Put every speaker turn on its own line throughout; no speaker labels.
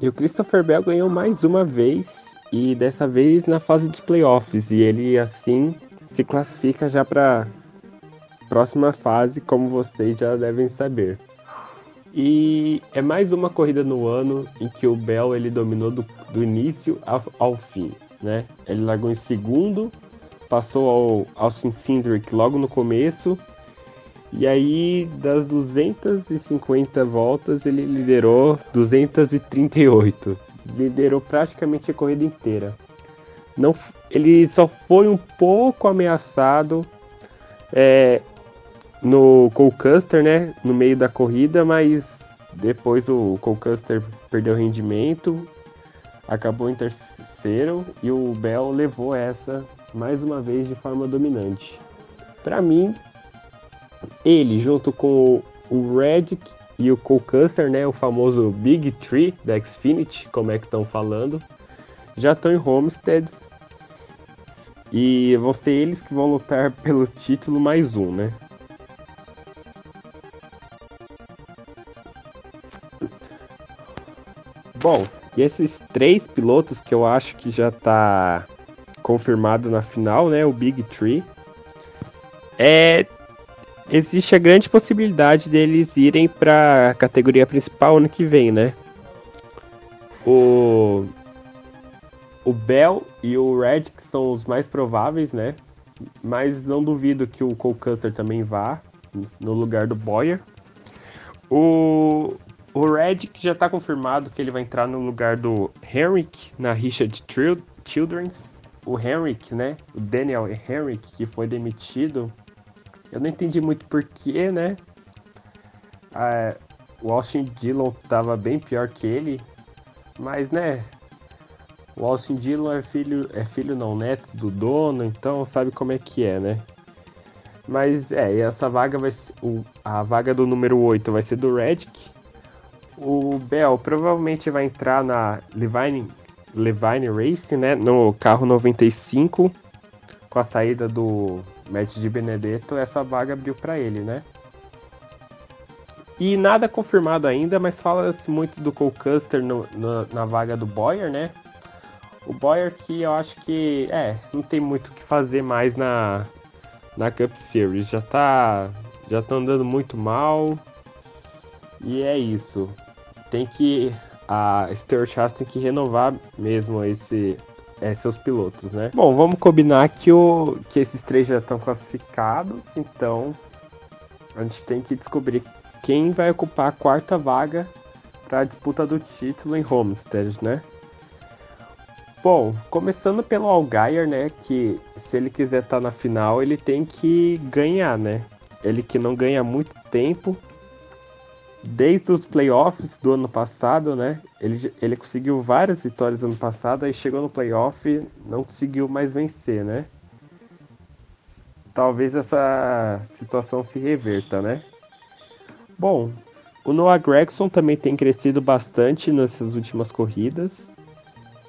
E o Christopher Bell ganhou mais uma vez e dessa vez na fase dos playoffs e ele assim se classifica já para próxima fase, como vocês já devem saber. E é mais uma corrida no ano em que o Bell ele dominou do, do início ao, ao, fim, né? Ele largou em segundo, passou ao Austin Cindric logo no começo, e aí das 250 voltas ele liderou 238, liderou praticamente a corrida inteira. Não, ele só foi um pouco ameaçado é, no Cole Custer, né, no meio da corrida, mas depois o Cole Custer perdeu rendimento, acabou em terceiro e o Bell levou essa mais uma vez de forma dominante. Para mim, ele junto com o Redick e o Cole Custer, né, o famoso Big Tree da Xfinity, como é que estão falando, já estão em Homestead e vão ser eles que vão lutar pelo título mais um, né? Bom, e esses três pilotos que eu acho que já tá confirmado na final, né? O Big Tree. É, existe a grande possibilidade deles irem para a categoria principal ano que vem, né? O o Bell e o Red que são os mais prováveis, né? Mas não duvido que o Cole Custer também vá no lugar do Boyer. O o Redick já está confirmado que ele vai entrar no lugar do Henrik na rixa de Children's. O Henrik, né? O Daniel Henrik, que foi demitido. Eu não entendi muito porquê, né? Ah, o Austin Dillon tava bem pior que ele. Mas, né? O Austin Dillon é filho, é filho não, neto do dono, então sabe como é que é, né? Mas é, essa vaga vai ser. O, a vaga do número 8 vai ser do Redick. O Bell provavelmente vai entrar na Levine, Levine Racing, né? No carro 95. Com a saída do Matt de Benedetto, essa vaga abriu para ele, né? E nada confirmado ainda, mas fala-se muito do Cole Custer no, no, na vaga do Boyer, né? O Boyer que eu acho que, é, não tem muito o que fazer mais na, na Cup Series. Já tá, já tá andando muito mal. E é isso tem que a Stuart Haas tem que renovar mesmo esse é, seus pilotos, né? Bom, vamos combinar que, o, que esses três já estão classificados, então a gente tem que descobrir quem vai ocupar a quarta vaga para a disputa do título em Homestead, né? Bom, começando pelo Algair, né? Que se ele quiser estar tá na final, ele tem que ganhar, né? Ele que não ganha muito tempo, desde os playoffs do ano passado, né? Ele, ele conseguiu várias vitórias no ano passado, aí chegou no playoff não conseguiu mais vencer, né? Talvez essa situação se reverta, né? Bom, o Noah Gregson também tem crescido bastante nessas últimas corridas.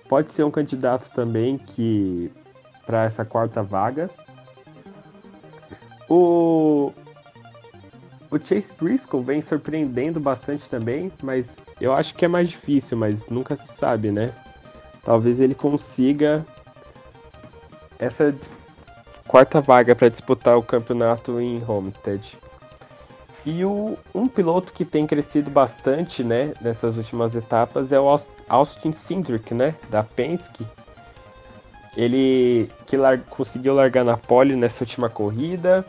Pode ser um candidato também que para essa quarta vaga. O o Chase Briscoe vem surpreendendo bastante também, mas eu acho que é mais difícil, mas nunca se sabe, né? Talvez ele consiga essa quarta vaga para disputar o campeonato em Homestead. E o, um piloto que tem crescido bastante, né, nessas últimas etapas é o Austin Cindric, né, da Penske. Ele que lar conseguiu largar na pole nessa última corrida,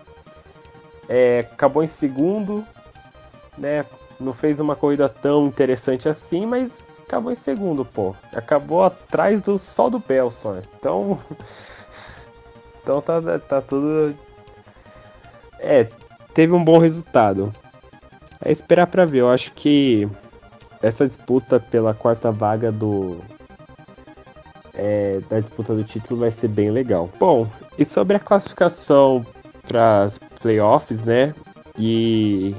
é, acabou em segundo, né? Não fez uma corrida tão interessante assim, mas acabou em segundo, pô. Acabou atrás do só do Belson. Então. então tá, tá tudo. É, teve um bom resultado. É esperar para ver. Eu acho que essa disputa pela quarta vaga do. É, da disputa do título vai ser bem legal. Bom, e sobre a classificação para as playoffs, né? E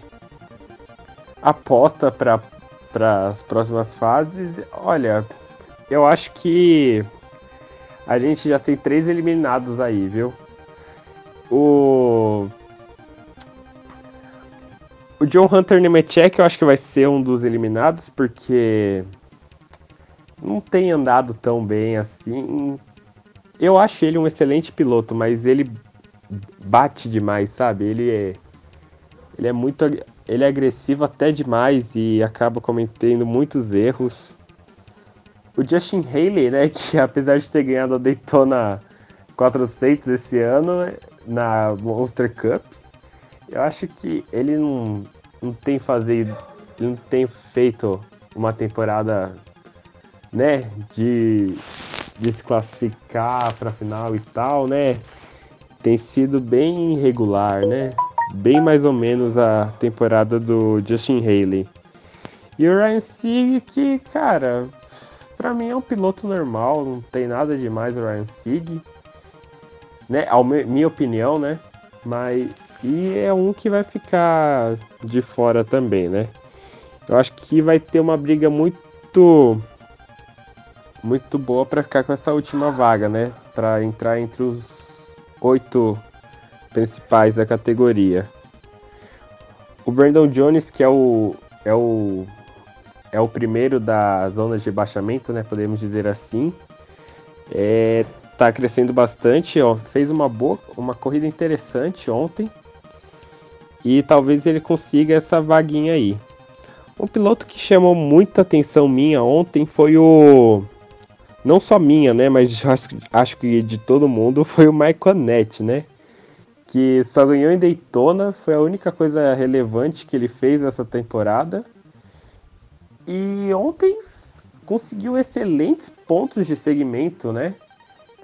aposta para as próximas fases. Olha, eu acho que a gente já tem três eliminados aí, viu? O o John Hunter Nemechek eu acho que vai ser um dos eliminados, porque não tem andado tão bem assim. Eu acho ele um excelente piloto, mas ele bate demais, sabe? Ele é ele é muito ele é agressivo até demais e acaba cometendo muitos erros. O Justin Haley, né, que apesar de ter ganhado a Daytona 400 esse ano na Monster Cup, eu acho que ele não, não tem fazer, não tem feito uma temporada, né, de, de se classificar para final e tal, né? Tem sido bem irregular, né? Bem mais ou menos a temporada do Justin Haley. E o Ryan Sieg, que, cara, para mim é um piloto normal, não tem nada demais o Ryan Sieg, né? A minha opinião, né? Mas e é um que vai ficar de fora também, né? Eu acho que vai ter uma briga muito muito boa para ficar com essa última vaga, né? Para entrar entre os oito principais da categoria. O Brandon Jones, que é o é o é o primeiro da zona de baixamento, né? Podemos dizer assim. É, tá crescendo bastante, ó. Fez uma boa, uma corrida interessante ontem. E talvez ele consiga essa vaguinha aí. Um piloto que chamou muita atenção minha ontem foi o. Não só minha, né? Mas acho, acho que de todo mundo foi o Michael Annette, né? Que só ganhou em Daytona, foi a única coisa relevante que ele fez nessa temporada. E ontem conseguiu excelentes pontos de segmento, né?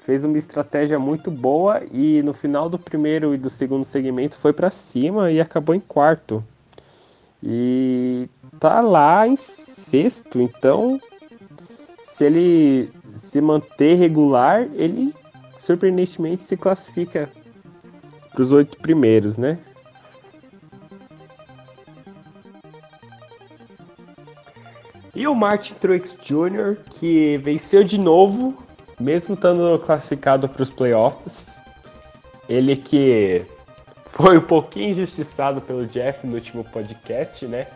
Fez uma estratégia muito boa e no final do primeiro e do segundo segmento foi para cima e acabou em quarto. E tá lá em sexto, então se ele se manter regular, ele surpreendentemente se classifica para os oito primeiros, né? E o Martin Truex Jr., que venceu de novo, mesmo estando classificado para os playoffs. Ele que foi um pouquinho injustiçado pelo Jeff no último podcast, né?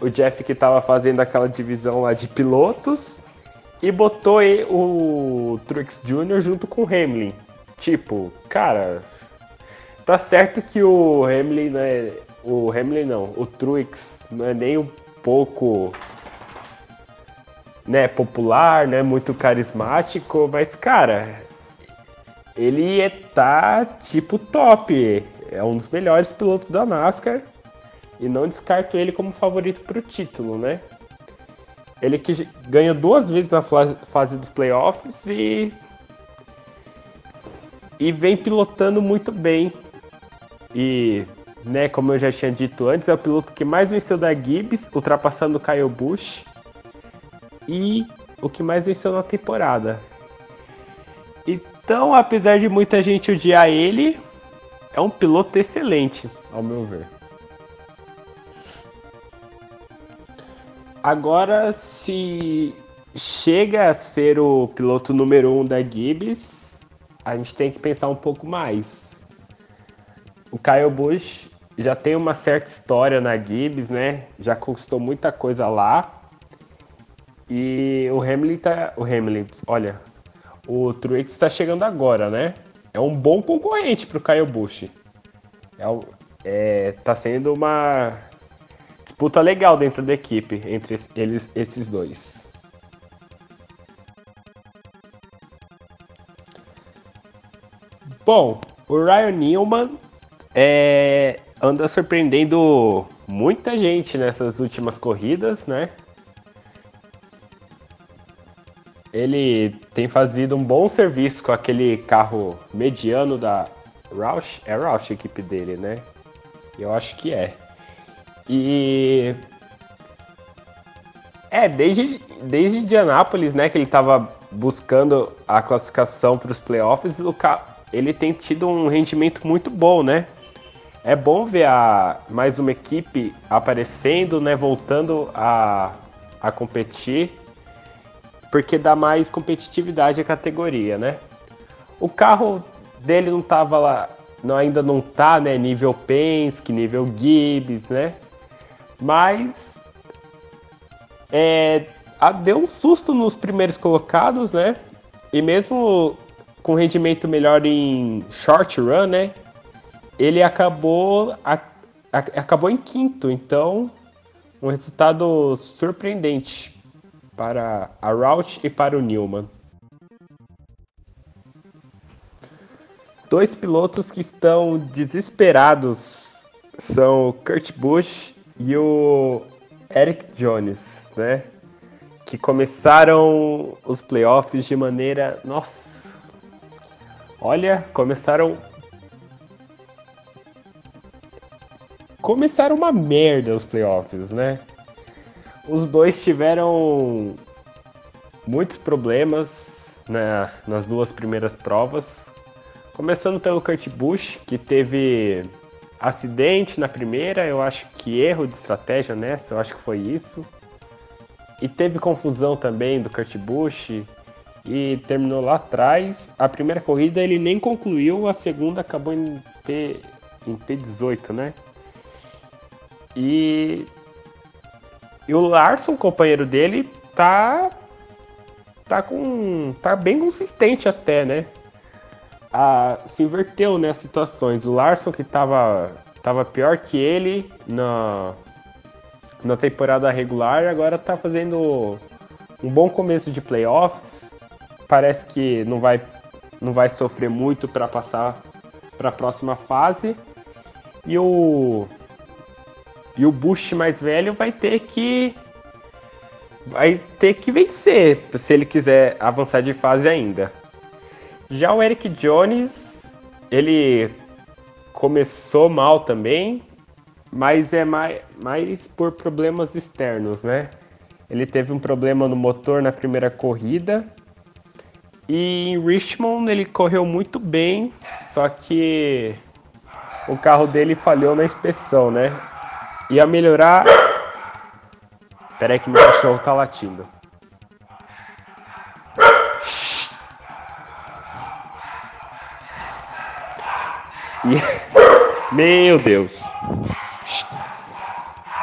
O Jeff que estava fazendo aquela divisão lá de pilotos e botou o Truex Jr. junto com o Hamlin. Tipo, cara, tá certo que o Hamlin não é. O Hamlin não, o Truex não é nem um pouco né, popular, né, muito carismático, mas cara, ele é, tá tipo top, é um dos melhores pilotos da NASCAR e não descarto ele como favorito para o título, né? Ele que ganha duas vezes na fase dos playoffs e e vem pilotando muito bem. E, né, como eu já tinha dito antes, é o piloto que mais venceu da Gibbs, ultrapassando o Kyle Busch e o que mais venceu na temporada. Então, apesar de muita gente odiar ele, é um piloto excelente, ao meu ver. Agora, se chega a ser o piloto número um da Gibbs, a gente tem que pensar um pouco mais. O Kyle Busch já tem uma certa história na Gibbs, né? Já conquistou muita coisa lá. E o Hamlin tá. O Hamlin, olha, o Truex está chegando agora, né? É um bom concorrente para o Kyle Busch. É, é, tá sendo uma disputa legal dentro da equipe entre eles, esses dois. Bom, o Ryan Newman é, anda surpreendendo muita gente nessas últimas corridas, né? ele tem fazido um bom serviço com aquele carro mediano da Roush. É Roush a equipe dele, né? Eu acho que é. E. É, desde, desde Indianápolis, né, que ele estava buscando a classificação para os playoffs, o ca... ele tem tido um rendimento muito bom, né? É bom ver a, mais uma equipe aparecendo, né, voltando a, a competir porque dá mais competitividade à categoria, né? O carro dele não tava lá, não, ainda não tá, né, nível Penske, nível Gibbs, né? Mas é, deu um susto nos primeiros colocados, né? E mesmo com rendimento melhor em short run, né? Ele acabou, a, a, acabou em quinto, então um resultado surpreendente para a Rout e para o Newman. Dois pilotos que estão desesperados são Kurt Busch e o Eric Jones, né? Que começaram os playoffs de maneira. Nossa! Olha, começaram. Começaram uma merda os playoffs, né? Os dois tiveram muitos problemas né, nas duas primeiras provas. Começando pelo Kurt Busch, que teve acidente na primeira, eu acho que erro de estratégia nessa, eu acho que foi isso. E teve confusão também do Kurt Busch e terminou lá atrás. A primeira corrida ele nem concluiu, a segunda acabou em, P, em P18, né? E, e o Larson, companheiro dele, tá tá com tá bem consistente até, né? A, se inverteu né, situações. O Larson, que estava tava pior que ele na, na temporada regular, agora está fazendo um bom começo de playoffs. Parece que não vai, não vai sofrer muito para passar para a próxima fase. E o, e o Bush mais velho vai ter que vai ter que vencer se ele quiser avançar de fase ainda. Já o Eric Jones, ele começou mal também, mas é mais, mais por problemas externos, né? Ele teve um problema no motor na primeira corrida. E em Richmond ele correu muito bem, só que o carro dele falhou na inspeção, né? Ia melhorar. Peraí que meu cachorro tá latindo. E... Meu Deus.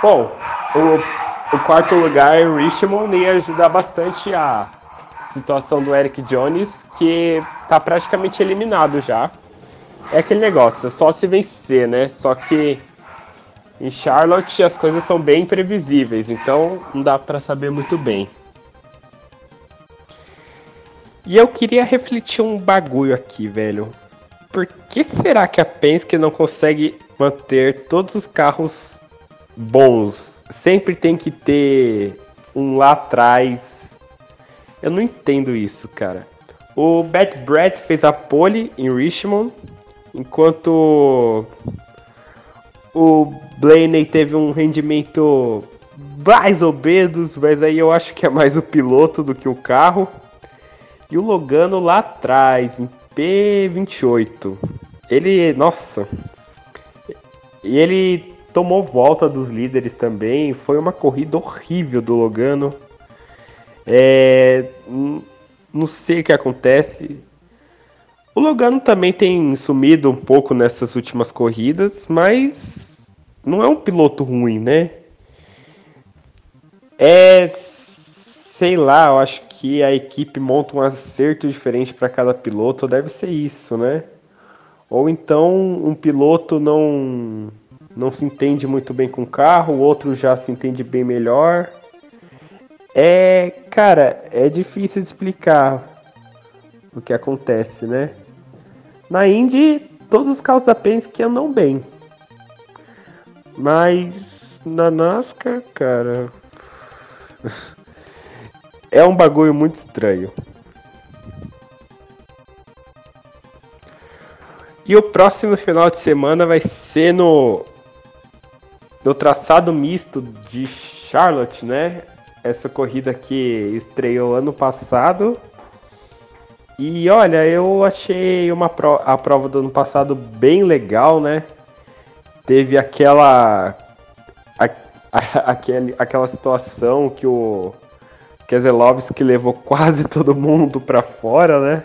Bom, o, o quarto lugar, Richmond, ia ajudar bastante a situação do Eric Jones, que tá praticamente eliminado já. É aquele negócio, é só se vencer, né? Só que em Charlotte as coisas são bem previsíveis, então não dá para saber muito bem. E eu queria refletir um bagulho aqui, velho por que será que a Penske não consegue manter todos os carros bons? Sempre tem que ter um lá atrás. Eu não entendo isso, cara. O Bad Brad fez a pole em Richmond, enquanto o Blaney teve um rendimento mais ou mas aí eu acho que é mais o piloto do que o carro. E o Logano lá atrás, P28. Ele, nossa. E ele tomou volta dos líderes também. Foi uma corrida horrível do Logano. É, não sei o que acontece. O Logano também tem sumido um pouco nessas últimas corridas, mas não é um piloto ruim, né? É, sei lá, eu acho que a equipe monta um acerto diferente para cada piloto, deve ser isso, né? Ou então um piloto não não se entende muito bem com o carro, o outro já se entende bem melhor. É, cara, é difícil de explicar o que acontece, né? Na Indy, todos os carros da Penske andam bem. Mas na NASCAR, cara, É um bagulho muito estranho. E o próximo final de semana vai ser no no traçado misto de Charlotte, né? Essa corrida que estreou ano passado. E olha, eu achei uma pro... a prova do ano passado bem legal, né? Teve aquela a... A... aquele... aquela situação que o Keselowski levou quase todo mundo para fora, né?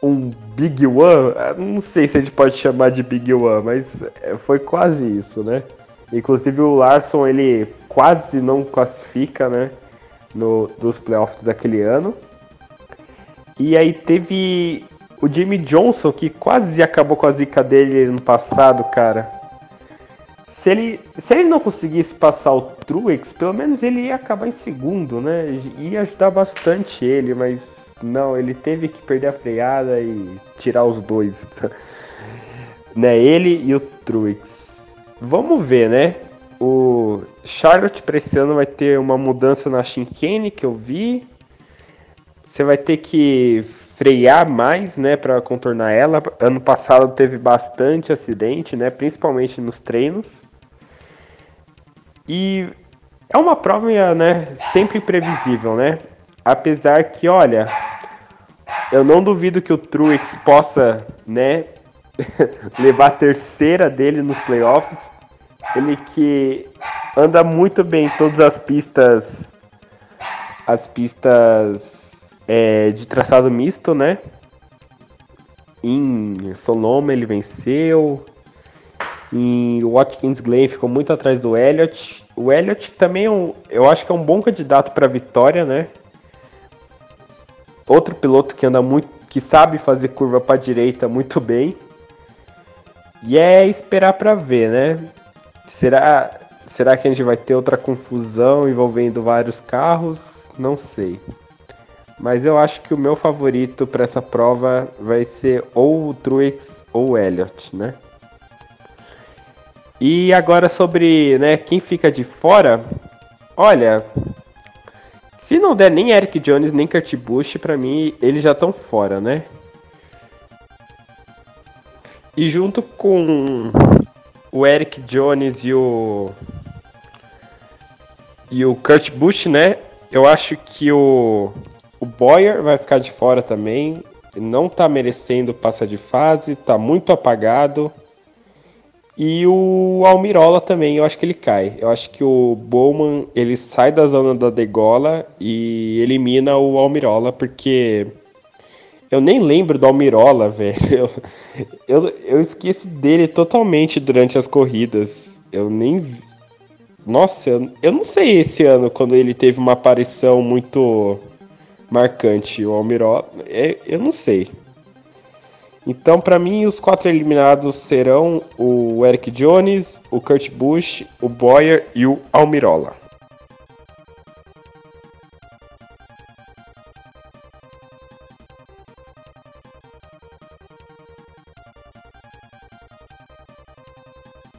Um Big One, é, não sei se a gente pode chamar de Big One, mas é, foi quase isso, né? Inclusive o Larson ele quase não classifica, né? no, dos playoffs daquele ano. E aí teve o Jimmy Johnson, que quase acabou com a zica dele no passado, cara. Se ele, se ele não conseguisse passar o Truex, pelo menos ele ia acabar em segundo, né? Ia ajudar bastante ele, mas não, ele teve que perder a freada e tirar os dois. né? Ele e o Truex. Vamos ver, né? O Charlotte para esse ano vai ter uma mudança na chicane que eu vi. Você vai ter que frear mais, né, para contornar ela. Ano passado teve bastante acidente, né, principalmente nos treinos. E é uma prova, né, sempre previsível, né? Apesar que, olha, eu não duvido que o Truex possa, né, levar a terceira dele nos playoffs. Ele que anda muito bem em todas as pistas, as pistas é, de traçado misto, né? Em Sonoma ele venceu. Em Watkins Glen ficou muito atrás do Elliott. O Elliott também é um, eu acho que é um bom candidato para vitória, né? Outro piloto que anda muito, que sabe fazer curva para direita muito bem. E é esperar para ver, né? Será, será que a gente vai ter outra confusão envolvendo vários carros? Não sei. Mas eu acho que o meu favorito para essa prova vai ser ou o Truex ou o Elliott, né? E agora sobre né, quem fica de fora, olha, se não der nem Eric Jones nem Kurt Busch, para mim eles já estão fora, né? E junto com o Eric Jones e o e o Kurt Busch, né? Eu acho que o o Boyer vai ficar de fora também. Não tá merecendo passar de fase, tá muito apagado. E o Almirola também, eu acho que ele cai. Eu acho que o Bowman ele sai da zona da degola e elimina o Almirola, porque eu nem lembro do Almirola, velho. Eu, eu, eu esqueci dele totalmente durante as corridas. Eu nem. Nossa, eu, não sei esse ano quando ele teve uma aparição muito marcante. O Almiró, é, eu não sei. Então, para mim, os quatro eliminados serão o Eric Jones, o Kurt Busch, o Boyer e o Almirola.